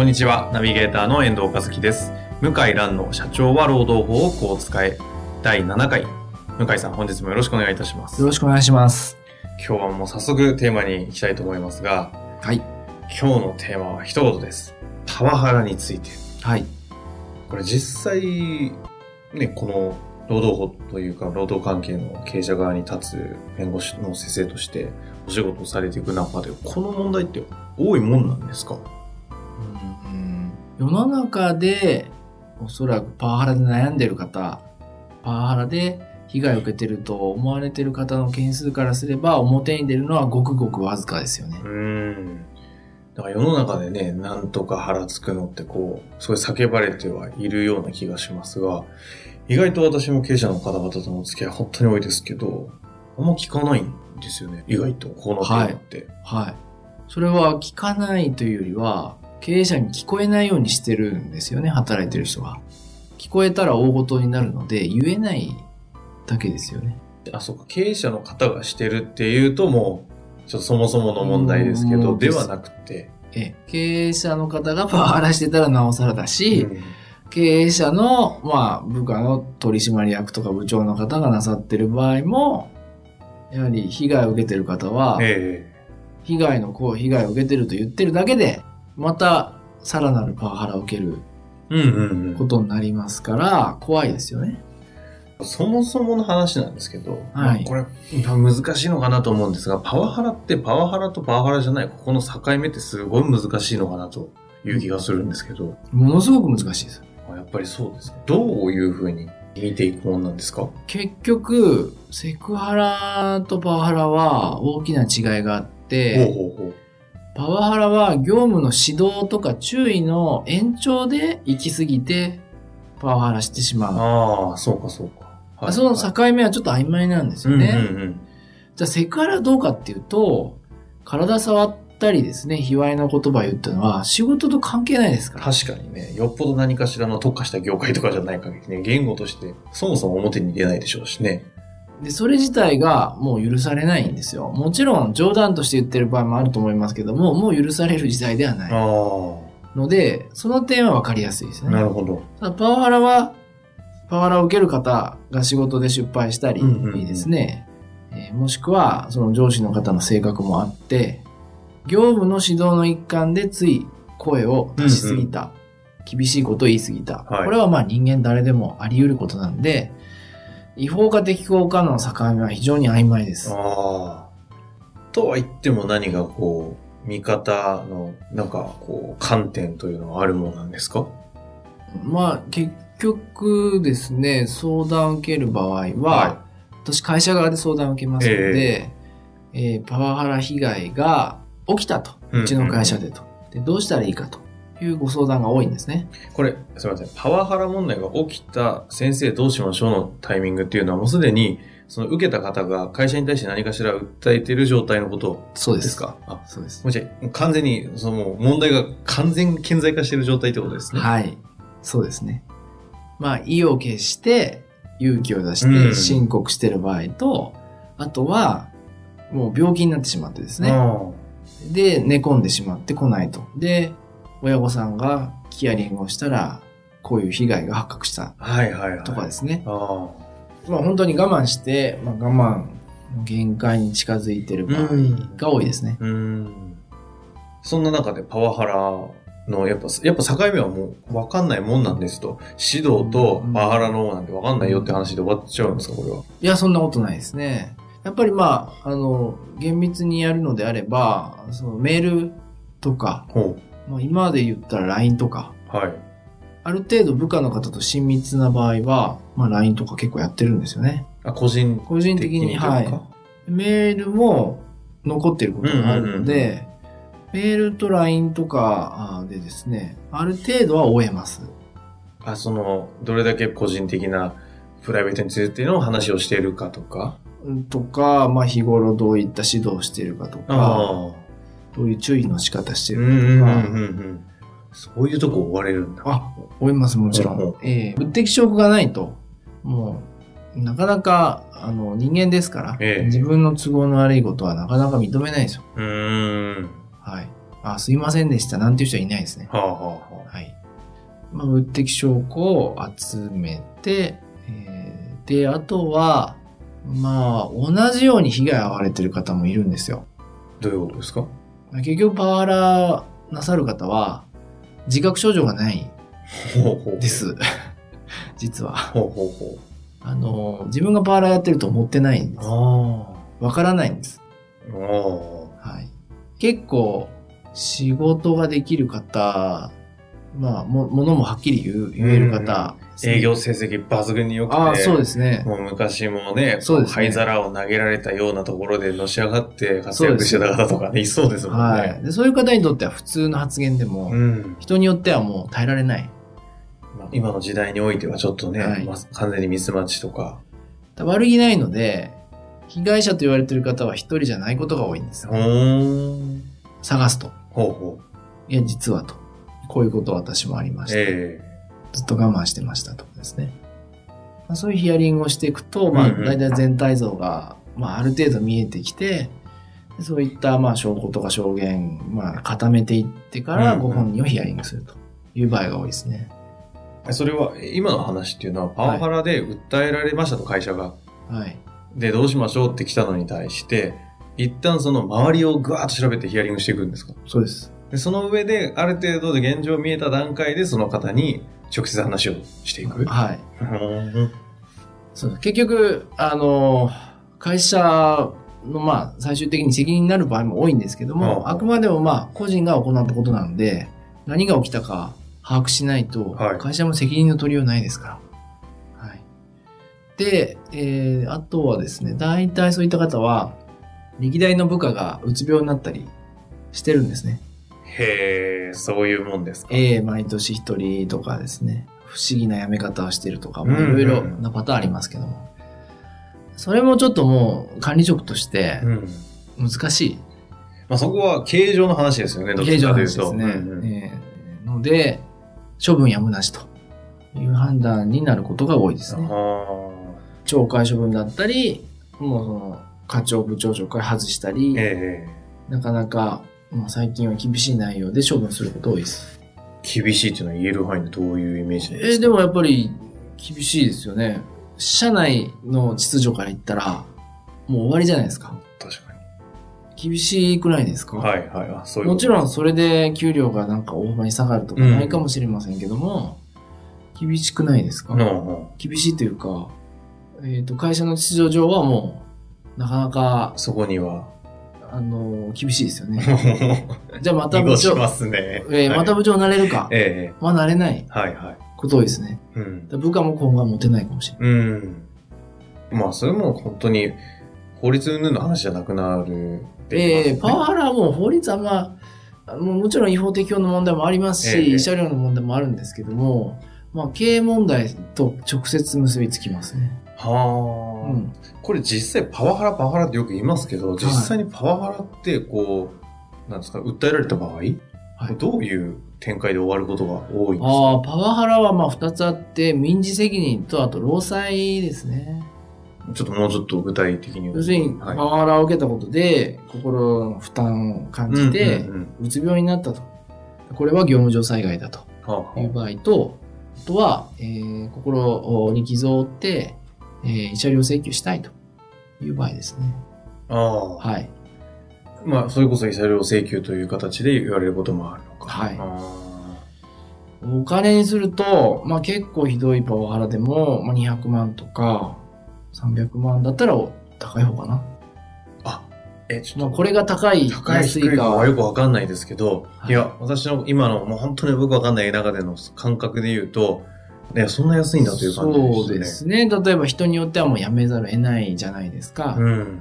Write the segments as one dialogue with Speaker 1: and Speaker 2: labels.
Speaker 1: こんにちは、ナビゲーターの遠藤和樹です。向井蘭の社長は労働法をこう使え、第7回。向井さん、本日もよろしくお願いいたします。
Speaker 2: よろしくお願いします。
Speaker 1: 今日はもう早速テーマに行きたいと思いますが、
Speaker 2: はい。
Speaker 1: 今日のテーマは一言です。パワハラについて。
Speaker 2: はい。
Speaker 1: これ実際、ね、この労働法というか、労働関係の経営者側に立つ弁護士の先生としてお仕事をされていく中で、この問題って多いもんなんですか？
Speaker 2: うん世の中で、おそらくパワハラで悩んでる方、パワハラで被害を受けてると思われてる方の件数からすれば、表に出るのはごくごくわずかですよね
Speaker 1: う。ーん。だから世の中でね、なんとか腹つくのってこう、すごい叫ばれてはいるような気がしますが、意外と私も経営者の方々とのお付き合い本当に多いですけど、あんま聞かないんですよね。意外と、このテーマって。
Speaker 2: はい。それは聞かないというよりは、経営者に聞こえないようにしてるんですよね、働いてる人が。聞こえたら大事になるので、言えないだけですよね。
Speaker 1: あ、そうか、経営者の方がしてるっていうともう、ちょっとそもそもの問題ですけど、
Speaker 2: うん
Speaker 1: ではなくて、
Speaker 2: ええ、経営者の方がパワハラしてたらなおさらだし、
Speaker 1: うん。
Speaker 2: 経営者の、まあ、部下の取締役とか部長の方がなさってる場合も、やはり被害を受けてる方は、
Speaker 1: え
Speaker 2: 被害の子、被害を受けてると言ってるだけで、また、さらなるパワハラを受ける。ことになりますから、怖いですよね。
Speaker 1: そもそもの話なんですけど、
Speaker 2: はい
Speaker 1: まあこれ難しいのかなと思うんですが、パワハラってパワハラとパワハラじゃない、ここの境目ってすごい難しいのかなという気がするんですけど、
Speaker 2: ものすごく難しいです。
Speaker 1: あやっぱりそうですか。どういうふうに見ていくもんなんですか？
Speaker 2: 結局、セクハラとパワハラは大きな違いがあって、
Speaker 1: ほうほうほう。
Speaker 2: パワハラは業務の指導とか注意の延長で行き過ぎてパワハラしてしまう。
Speaker 1: ああ、そうかそうか。はい
Speaker 2: その境目はちょっと曖昧なんですよね。
Speaker 1: うんうんうん。
Speaker 2: じゃあセクハラはどうかっていうと、体触ったりですね、卑猥な言葉を言ったのは仕事と関係ないですから。
Speaker 1: 確かにね、よっぽど何かしらの特化した業界とかじゃない限りね、言語としてそもそも表に出ないでしょうしね。
Speaker 2: で、それ自体がもう許されないんですよ。もちろん冗談として言ってる場合もあると思いますけども、もう許される時代ではない。
Speaker 1: あ
Speaker 2: ので、その点は分かりやすいです
Speaker 1: あ、
Speaker 2: ね。
Speaker 1: なるほど。
Speaker 2: パワハラは、パワハラを受ける方が仕事で失敗したり
Speaker 1: うんうんうん
Speaker 2: ですね、えーもしくはその上司の方の性格もあって、業務の指導の一環でつい声を出しすぎた、厳しいことを言いすぎた。
Speaker 1: はい
Speaker 2: これはまあ人間誰でもあり得ることなんで、違法か適法かの境目は非常に曖昧です。
Speaker 1: とは言っても何がこう、見方の、なんかこう、観点というのはあるものなんですか？
Speaker 2: まあ結局ですね、相談を受ける場合は、
Speaker 1: は
Speaker 2: 私会社側で相談を受けますので、えーパワハラ被害が起きたと。
Speaker 1: うん
Speaker 2: うちの会社でと。でどうしたらいいかというご相談が多いんですね。
Speaker 1: これ、すみません。パワハラ問題が起きた先生どうしましょうのタイミングっていうのはもうすでに、その受けた方が会社に対して何かしら訴えている状態のこと
Speaker 2: そうです。
Speaker 1: かあ、
Speaker 2: そうです。
Speaker 1: もうじゃあ完全に、その問題が完全顕在化している状態ってことですね？
Speaker 2: はい。そうですね。まあ、意を決して勇気を出し
Speaker 1: うん
Speaker 2: て申告してる場合と、あとは、もう病気になってしまってですね。
Speaker 1: あ
Speaker 2: で、寝込んでしまってこないと。で、親御さんがヒアリングをしたら、こういう被害が発覚した
Speaker 1: あはいはいはい。
Speaker 2: とかですね。
Speaker 1: ああ。
Speaker 2: まあ本当に我慢して、まあ、我慢の限界に近づいてる場合が多いですね。
Speaker 1: うーん。そんな中でパワハラの、やっぱ、やっぱ境目はもう分かんないもんなんですと。指導とパワハラのなんて分かんないよって話で終わっちゃうんですか、これは。
Speaker 2: いや、そんなことないですね。やっぱりまあ、あの、厳密にやるのであれば、そのメールとか、
Speaker 1: ほ
Speaker 2: まあ、今まで言ったら LINE とか、
Speaker 1: う。はい。
Speaker 2: ある程度部下の方と親密な場合は、まあ LINE とか結構やってるんですよね。
Speaker 1: あ、個人
Speaker 2: 個人的に、はい。メールも残っていることがあるので、メールと LINE とかあでですね、ある程度は終えます。
Speaker 1: あ、その、どれだけ個人的なプライベートについての話をしているかとか。
Speaker 2: うんとか、まあ日頃どういった指導をしているかとか、
Speaker 1: あ。
Speaker 2: どういう注意の仕方してるかとか。
Speaker 1: そういうとこ追われるんだ。
Speaker 2: あ、追います、もちろ
Speaker 1: うんうん
Speaker 2: ん。ええ物的証拠がないと、もう、なかなか、あの、人間ですから、
Speaker 1: ええ
Speaker 2: 自分の都合の悪いことはなかなか認めないですよ。
Speaker 1: うーん。
Speaker 2: はい。あ、すいませんでした、なんていう人はいないですね。
Speaker 1: はあはあは
Speaker 2: はい。まあ、物的証拠を集めて、えーで、あとは、まあ、同じように被害を遭われてる方もいるんですよ。
Speaker 1: あ。どういうことですか？
Speaker 2: 結局、パワハラなさる方は、自覚症状がない。で。す。実は。あの、自分がパワハラやってると思ってないんで
Speaker 1: う。
Speaker 2: す。
Speaker 1: あ
Speaker 2: わからないんです。はい。結構、仕事ができる方、まあ、も、ものもはっきり言う、言える方、
Speaker 1: あ。営業成績抜群に良くて。
Speaker 2: ああ、そうですね。
Speaker 1: もう昔もね、
Speaker 2: そうですね
Speaker 1: 灰皿を投げられたようなところでのし上がって活躍してた方とかね、いそうですもんね。
Speaker 2: はい。でそういう方にとっては普通の発言でも、
Speaker 1: うん。
Speaker 2: 人によってはもう耐えられない。
Speaker 1: まあ今の時代においてはちょっとね、
Speaker 2: はい
Speaker 1: まあ完全にミスマッチとか。
Speaker 2: 悪気ないので、被害者と言われてる方は一人じゃないことが多いんです
Speaker 1: ほ
Speaker 2: よ。探すと。
Speaker 1: ほうほう。
Speaker 2: いや、実はと。こういうこと私もありました。
Speaker 1: え
Speaker 2: ずっと我慢してましたとかですね。まあ、そういうヒアリングをしていくと、まあ、大体全体像が、まあ、ある程度見えてきて、そういった、まあ、証拠とか証言、まあ、固めていってから、ご本人をヒアリングするという場合が多いですね。
Speaker 1: えそれは、今の話っていうのは、パワハラで訴えられましたと、会社が。
Speaker 2: はい。
Speaker 1: で、どうしましょうって来たのに対して、一旦その周りをぐわーっと調べてヒアリングしていくんですか？
Speaker 2: そうです。
Speaker 1: で、その上で、ある程度で現状見えた段階で、その方に直接話をしていく。
Speaker 2: はい。
Speaker 1: うん
Speaker 2: そう結局、あの、会社の、まあ、最終的に責任になる場合も多いんですけども、
Speaker 1: うん
Speaker 2: あくまでも、まあ、個人が行ったことなので、何が起きたか把握しないと
Speaker 1: はい、
Speaker 2: 会社も責任の取りようないですから。はい。で、えー、あとはですね、大体そういった方は、歴代の部下がうつ病になったりしてるんですね。
Speaker 1: へえ、そういうもんですか？
Speaker 2: ええ毎年一人とかですね、不思議な辞め方をしてるとか、も
Speaker 1: うんうん
Speaker 2: いろいろなパターンありますけども。それもちょっともう管理職として
Speaker 1: うん。
Speaker 2: 難しい。
Speaker 1: まあそこは経営上の話ですよね、どっ
Speaker 2: 形
Speaker 1: ちかというと。
Speaker 2: 状の話ですね。
Speaker 1: うんうん
Speaker 2: ええので、処分やむなしという判断になることが多いですね。
Speaker 1: あ
Speaker 2: 懲戒処分だったり、もうその課長部長職から外したり、
Speaker 1: ーえ
Speaker 2: なかなか、まあ、最近は厳しい内容で処分すること多いです。
Speaker 1: え厳しいっていうのは言える範囲でどういうイメージなん
Speaker 2: えー
Speaker 1: ですか？
Speaker 2: でもやっぱり厳しいですよね。社内の秩序から言ったら、もう終わりじゃないですか。
Speaker 1: 確か
Speaker 2: 厳しくないですか、
Speaker 1: に。はいはい。あそういう
Speaker 2: もちろん
Speaker 1: ん。
Speaker 2: それで給料がなんか大幅に下がるとか
Speaker 1: うん
Speaker 2: ないかもしれませんけども、厳しくないですか、
Speaker 1: うんうん
Speaker 2: 厳しいというか、えっ、と、会社の秩序上はもう、なかなか、
Speaker 1: そこには。
Speaker 2: あの、厳しいですよね。じゃあまた部長、
Speaker 1: ますね。
Speaker 2: えーまた部長になれるか、
Speaker 1: ええ
Speaker 2: まあなれない
Speaker 1: はいはい。
Speaker 2: こと多いですね。
Speaker 1: うん。
Speaker 2: 部下も今後は持てないかもしれない。
Speaker 1: うん。まあ、それも本当に法律云々の話じゃなくなる。
Speaker 2: ええパワハラはもう法律はまあ、もうもちろん違法適用の問題もありますし、
Speaker 1: ええ
Speaker 2: 車両の問題もあるんですけども、まあ経営問題と直接結びつきますね。
Speaker 1: はあ、
Speaker 2: うん。
Speaker 1: これ実際パワハラパワハラってよく言いますけど、実際にパワハラってこう、なんですか、訴えられた場合、
Speaker 2: はい
Speaker 1: どういう展開で終わることが多いんです
Speaker 2: ああ、
Speaker 1: か
Speaker 2: パワハラはまあ二つあって、民事責任とあと労災ですね。
Speaker 1: ちょっともうちょっと具体的に。
Speaker 2: 要するに、
Speaker 1: はい
Speaker 2: パワハラを受けたことで、心の負担を感じて
Speaker 1: う
Speaker 2: つ病になったと。これは業務上災害だと
Speaker 1: はあ
Speaker 2: いう場合と、あとは、えー心に傷を負って、えー慰謝料請求したいという場合ですね。
Speaker 1: ああ
Speaker 2: はい。
Speaker 1: まあ、それこそ慰謝料請求という形で言われることもあるのか。
Speaker 2: はい
Speaker 1: あ
Speaker 2: お金にすると、まあ結構ひどいパワハラでも、まあ、200万とか300万だったら高い方かな。
Speaker 1: あえ、ちょっと。
Speaker 2: まあこれが高い、
Speaker 1: 高い低いかはよくわかんないですけど、
Speaker 2: はい
Speaker 1: い、や、私の今のもう本当によくわかんない中での感覚で言うと、いや、そんな安いんだという感じでしたね。
Speaker 2: そうですね。例えば人によってはもう辞めざるを得ないじゃないですか。
Speaker 1: うん。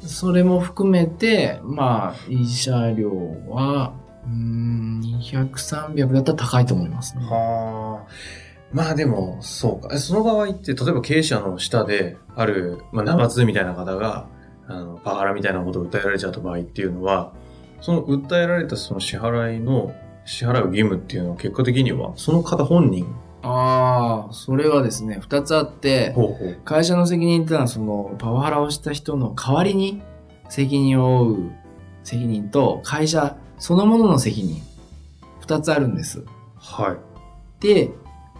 Speaker 2: それも含めて、まあ、慰謝料は、うーん、200、300だったら高いと思いますね。
Speaker 1: はあ。まあでも、そうか。えその場合って、例えば経営者の下で、ある、まあ、生津みたいな方が、あの、パワハラみたいなことを訴えられちゃった場合っていうのは、その訴えられたその支払いの、支払う義務っていうのは結果的には、その方本人、
Speaker 2: ああ、それはですね、二つあって、
Speaker 1: ほうほう。
Speaker 2: 会社の責任ってのは、その、パワハラをした人の代わりに責任を負う責任と、会社そのものの責任、二つあるんです。
Speaker 1: はい。
Speaker 2: で、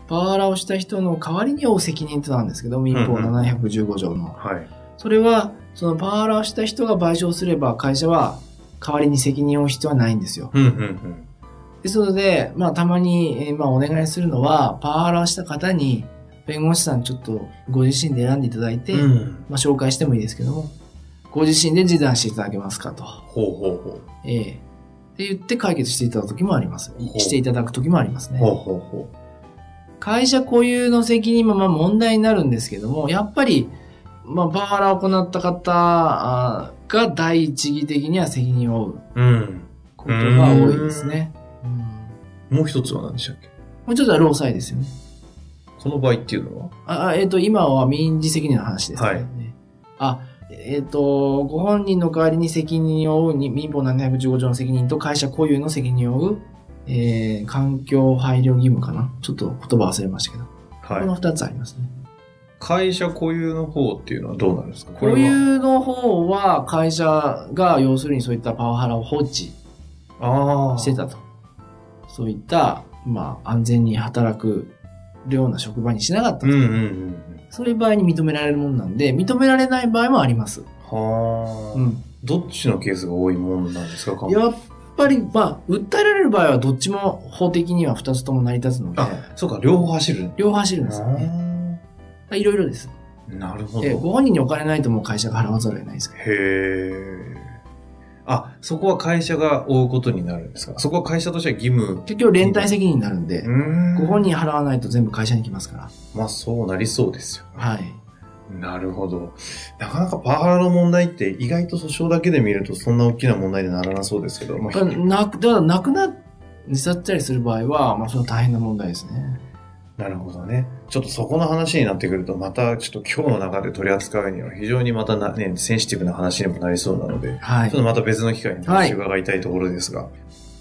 Speaker 2: パワハラをした人の代わりに負う責任ってのなんですけど、民法
Speaker 1: うんうん
Speaker 2: 715条の。
Speaker 1: はい。
Speaker 2: それは、そのパワハラをした人が賠償すれば、会社は代わりに責任を負う必要はないんですよ。
Speaker 1: うん、うん、
Speaker 2: ですので、まあ、たまに、えーまあ、お願いするのは、パワハラをした方に、弁護士さんちょっとご自身で選んでいただいて、
Speaker 1: うん。うん。
Speaker 2: まあ、紹介してもいいですけども、ご自身で示談していただけますかと。
Speaker 1: ほうほうほ
Speaker 2: ええって言って解決していただく時もありますしていただく時もあります
Speaker 1: う。ほう
Speaker 2: ね。
Speaker 1: ほうほ
Speaker 2: 会社固有の責任もまあ問題になるんですけども、やっぱり、まあ、パワハラを行った方が第一義的には責任を負う。ことが多いですね。うん
Speaker 1: もう一つは何でしたっけ？
Speaker 2: もうちょっとは労災ですよね。
Speaker 1: この場合っていうのは？
Speaker 2: あ、あえっ、と、今は民事責任の話ですからね。あ、えっ、と、ご本人の代わりに責任を負うに、民法715条の責任と会社固有の責任を負う、えー、環境配慮義務かな。ちょっと言葉忘れましたけど。この
Speaker 1: はい。
Speaker 2: 二つありますね。
Speaker 1: 会社固有の方っていうのはどうなるんですか？
Speaker 2: 固
Speaker 1: は。
Speaker 2: 有の方は会社が要するにそういったパワハラを放置。してたと。そういった、まあ、安全に働くような職場にしなかったと。
Speaker 1: うんうんうん
Speaker 2: そういう場合に認められるもんなんで、認められない場合もあります。
Speaker 1: うん。はあ。
Speaker 2: うん。
Speaker 1: どっちのケースが多いもんなんですか
Speaker 2: やっぱり、まあ、訴えられる場合はどっちも法的には二つとも成り立つので、
Speaker 1: あ、そうか、両方走る。
Speaker 2: 両方走るんですよね。
Speaker 1: あ
Speaker 2: いろいろです。
Speaker 1: ーなるほど。
Speaker 2: えご本人にお金ないともう会社が払わざるを得ないですから。
Speaker 1: へえ。あ、そこは会社が負うことになるんですか？そこは会社としては義務？
Speaker 2: 結局連帯責任になるんで、
Speaker 1: ん
Speaker 2: ご本人払わないと全部会社に来ますから。
Speaker 1: まあそうなりそうですよ。
Speaker 2: はい。
Speaker 1: なるほど。なかなかパワハラの問題って意外と訴訟だけで見るとそんな大きな問題にならなそうですけど。まあ
Speaker 2: だからなく、な、自殺したりする場合は、まあそれは大変な問題ですね。
Speaker 1: なるほどね。ちょっとそこの話になってくると、またちょっと今日の中で取り扱うには非常にまたな、ね、センシティブな話にもなりそうなので、
Speaker 2: はい
Speaker 1: ちょっ。とまた別の機会にお話伺いたいところですが、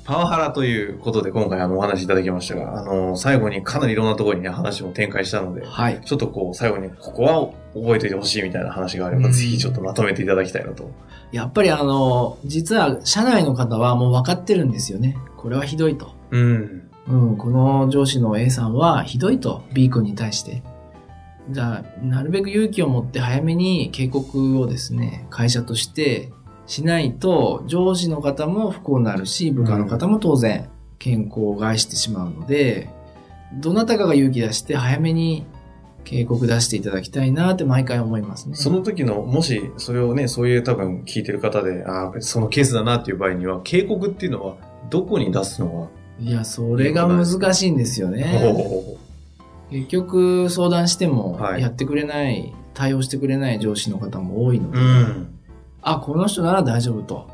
Speaker 1: パワハラということで今回あのお話いただきましたが、あの、最後にかなりいろんなところにね、話も展開したので、
Speaker 2: はい。
Speaker 1: ちょっとこう最後にここは覚えておいてほしいみたいな話があれば、
Speaker 2: うん
Speaker 1: ぜひちょっとまとめていただきたいなと。
Speaker 2: やっぱりあの、実は社内の方はもう分かってるんですよね。これはひどいと。
Speaker 1: うん。
Speaker 2: うん、この上司の A さんはひどいと、B 君に対して。じゃあ、なるべく勇気を持って早めに警告をですね、会社としてしないと、上司の方も不幸になるし、部下の方も当然健康を害してしまうので、どなたかが勇気出して早めに警告出していただきたいなって毎回思いますね。
Speaker 1: その時の、もしそれをね、そういう多分聞いてる方で、ああ、そのケースだなっていう場合には、警告っていうのはどこに出すのが
Speaker 2: いや、それが難しいんですよ
Speaker 1: が、
Speaker 2: ね。
Speaker 1: ほ
Speaker 2: 結局相談しても
Speaker 1: はい
Speaker 2: やってくれない、対応してくれない上司の方も多いの
Speaker 1: う
Speaker 2: で、
Speaker 1: ん。
Speaker 2: あ、この人なら大丈夫と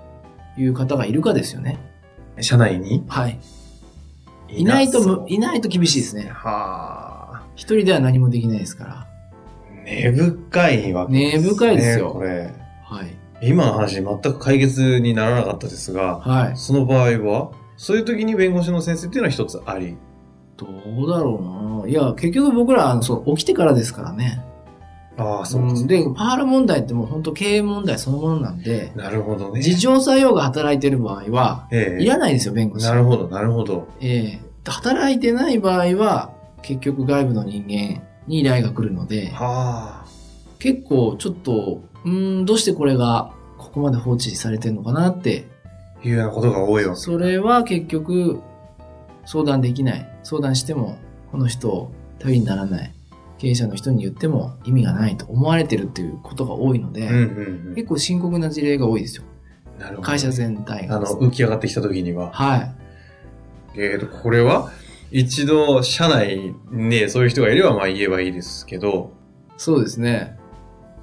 Speaker 2: いう方がいるかですよね。
Speaker 1: 社内に？
Speaker 2: はい。いないといないと厳しいですね。
Speaker 1: はあ。
Speaker 2: 一人では何もできないですから。
Speaker 1: 根深いわけですね。
Speaker 2: 根深いですよ
Speaker 1: これ。
Speaker 2: はい。
Speaker 1: 今の話全く解決にならなかったですが、
Speaker 2: はい。
Speaker 1: その場合は、そういう時に弁護士の先生っていうのは一つあり。
Speaker 2: どうだろうな。いや、結局僕ら、あのそう、起きてからですからね。
Speaker 1: ああ、そうです
Speaker 2: ん
Speaker 1: ね。
Speaker 2: で、パワハラ問題ってもう本当経営問題そのものなんで、
Speaker 1: なるほどね。
Speaker 2: 自浄作用が働いてる場合は、
Speaker 1: ええ
Speaker 2: いらないですよ、弁護士。
Speaker 1: なるほど、なるほど。
Speaker 2: ええ働いてない場合は、結局外部の人間に依頼が来るので、
Speaker 1: はあ。
Speaker 2: 結構ちょっと、うーん、どうしてこれがここまで放置されてるのかなって、
Speaker 1: いうようなことが多いわけ。
Speaker 2: それは結局相談できない。相談しても、この人、頼りにならない。経営者の人に言っても意味がないと思われてるっていうことが多いので、
Speaker 1: うんうんうん。
Speaker 2: 結構深刻な事例が多いですよ。
Speaker 1: なるほど。
Speaker 2: 会社全体が
Speaker 1: あの、浮き上がってきた時には。
Speaker 2: はい。
Speaker 1: えーと、これは、一度、社内ね、そういう人がいれば、まあ言えばいいですけど、
Speaker 2: そうですね。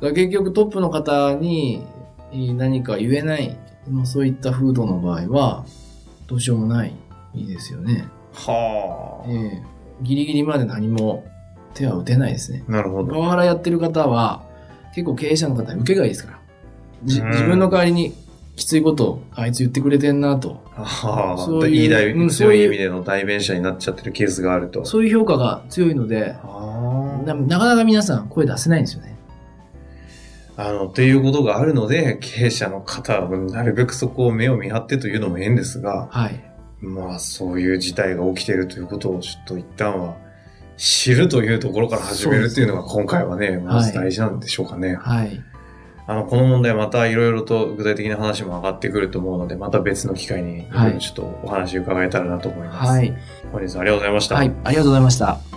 Speaker 2: 結局トップの方にえー何か言えない、もうそういった風土の場合は、どうしようもないですよね。
Speaker 1: は
Speaker 2: ええギリギリまで何も手は打てないですね。
Speaker 1: あ。なるほど。
Speaker 2: パワハラやってる方は、結構経営者の方は受けがいいですから。自分の代わりにきついことをあいつ言ってくれてんなと。
Speaker 1: はあ。
Speaker 2: そういう
Speaker 1: いい代
Speaker 2: うん
Speaker 1: 強い意味での代弁者になっちゃってるケースがあると。
Speaker 2: そういう評価が強いので、なかなか皆さん声出せないんですよね。
Speaker 1: あ。あの、っていうことがあるので、経営者の方はなるべくそこを目を見張ってというのも変ですが、
Speaker 2: はい。
Speaker 1: まあそういう事態が起きているということをちょっと一旦は知るというところから始めるっていうのが今回はね、まず大事なんでしょうかね。
Speaker 2: はい。
Speaker 1: あの、この問題またいろいろと具体的な話も上がってくると思うので、また別の機会に、
Speaker 2: はい
Speaker 1: ちょっとお話伺えたらなと思います。
Speaker 2: はい。
Speaker 1: 本日はありがとうございました。
Speaker 2: はい。ありがとうございました。